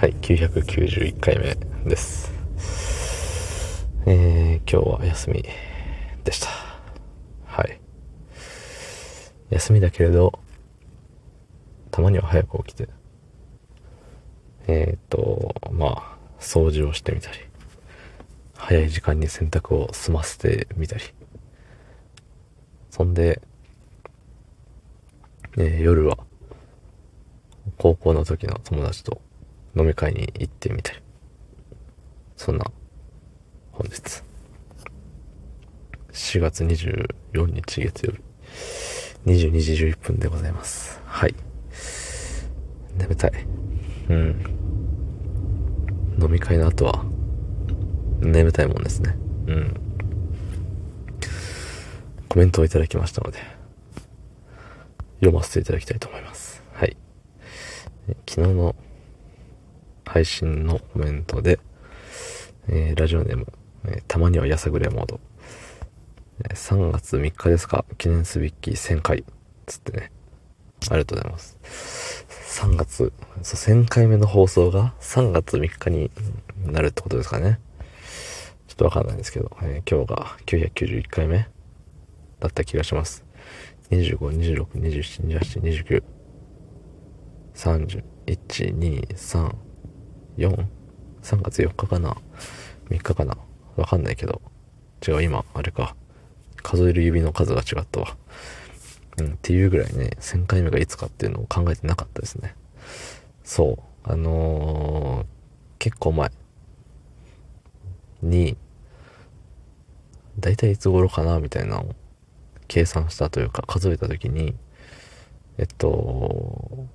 はい、991回目です。えー、今日は休みでした。はい。休みだけれど、たまには早く起きて、えーと、まあ、掃除をしてみたり、早い時間に洗濯を済ませてみたり、そんで、えー夜は、高校の時の友達と飲み会に行ってみたり、そんな本日、4月24日月曜日、22時11分でございます。はい。眠たい。うん。飲み会の後は、眠たいもんですね。うん。コメントをいただきましたので、読ませていただきたいと思います。はい。昨日の配信のコメントで、えーラジオネーム、えたまにはやさぐれモード。3月3日ですか？記念すべき1000回。つってね。ありがとうございます。3月、そう、1000回目の放送が3月3日になるってことですかね。ちょっとわかんないんですけど、えー今日が991回目だった気がします。25、26、27、28、29、30、1、2、3、4、3月4日かな ?3 日かな？わかんないけど。違う、今、あれか。数える指の数が違ったわ。うん、っていうぐらいね、1000回目がいつかっていうのを考えてなかったですね。そう。あのー、結構前に、だいたいいつ頃かな？みたいなのを計算したというか数えた時に、えっと、ゴ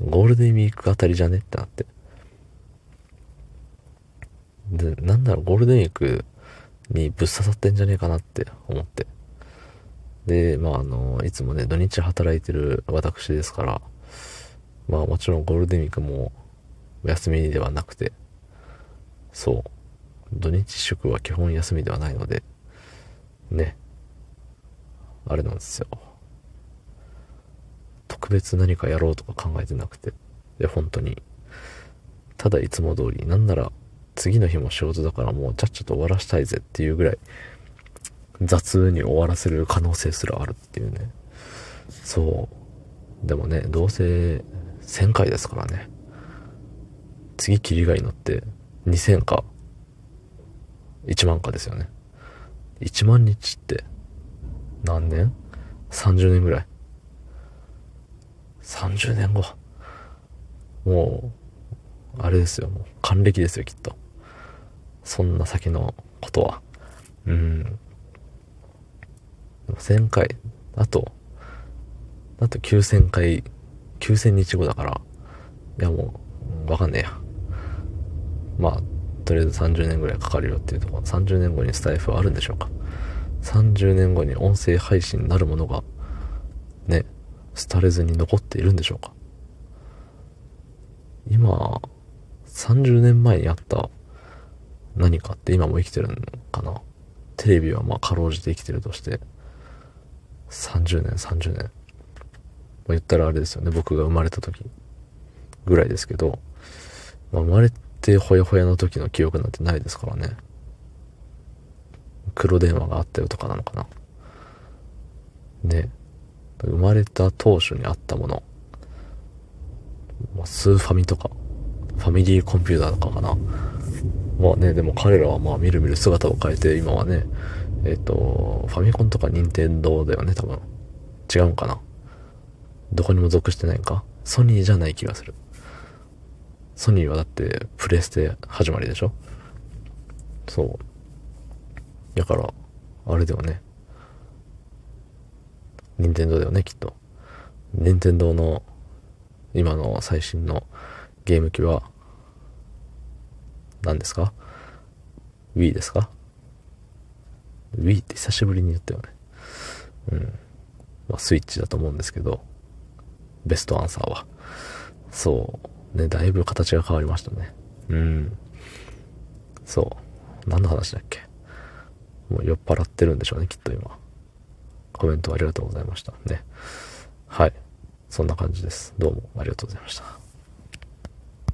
ールデンウィークあたりじゃね？ってなって。で、なんだろう、ゴールデンウィークにぶっ刺さってんじゃねえかなって思って。で、まあ、あの、いつもね、土日働いてる私ですから、まあもちろんゴールデンウィークも休みではなくて、そう、土日祝は基本休みではないので、ね、あれなんですよ。特別何かやろうとか考えてなくて、で、本当に、ただいつも通り、なんなら次の日も仕事だからもうちゃっちゃと終わらしたいぜっていうぐらい、雑に終わらせる可能性すらあるっていうね。そう。でもね、どうせ1000回ですからね。次切りがいいのって2000か1万かですよね。1万日って何年 ?30 年ぐらい。30年後。もう、あれですよ。もう還暦ですよ、きっと。そんな先のことは。うん。1000回、あと、あと9000回、9000日後だから、いやもう、わかんねえや。まあ、とりあえず30年ぐらいかかるよっていうところ、30年後にスタイフはあるんでしょうか。30年後に音声配信なるものが、ね、廃れずに残っているんでしょうか。今、30年前にあった何かって今も生きてるのかな。テレビはまあかろうじて生きてるとして、30年、30年。ま、言ったらあれですよね、僕が生まれた時ぐらいですけど、まあ、生まれてほやほやの時の記憶なんてないですからね。黒電話があったよとかなのかな。ね。生まれた当初にあったもの。スーファミとか、ファミリーコンピューターとかかな。まあね、でも彼らはまあみるみる姿を変えて、今はね、えっ、と、ファミコンとか任天堂だよね、多分。違うんかな。どこにも属してないんかソニーじゃない気がする。ソニーはだってプレステ始まりでしょそう。だから、あれだよね。任天堂だよね、きっと。任天堂の今の最新のゲーム機は、何ですか ?Wii ですか ?Wii って久しぶりに言ったよね。うん。まあ、スイッチだと思うんですけど、ベストアンサーは。そう。ね、だいぶ形が変わりましたね。うん。そう。何の話だっけ？もう酔っ払ってるんでしょうね、きっと今。コメントありがとうございました。ね。はい。そんな感じです。どうもありがとうございました。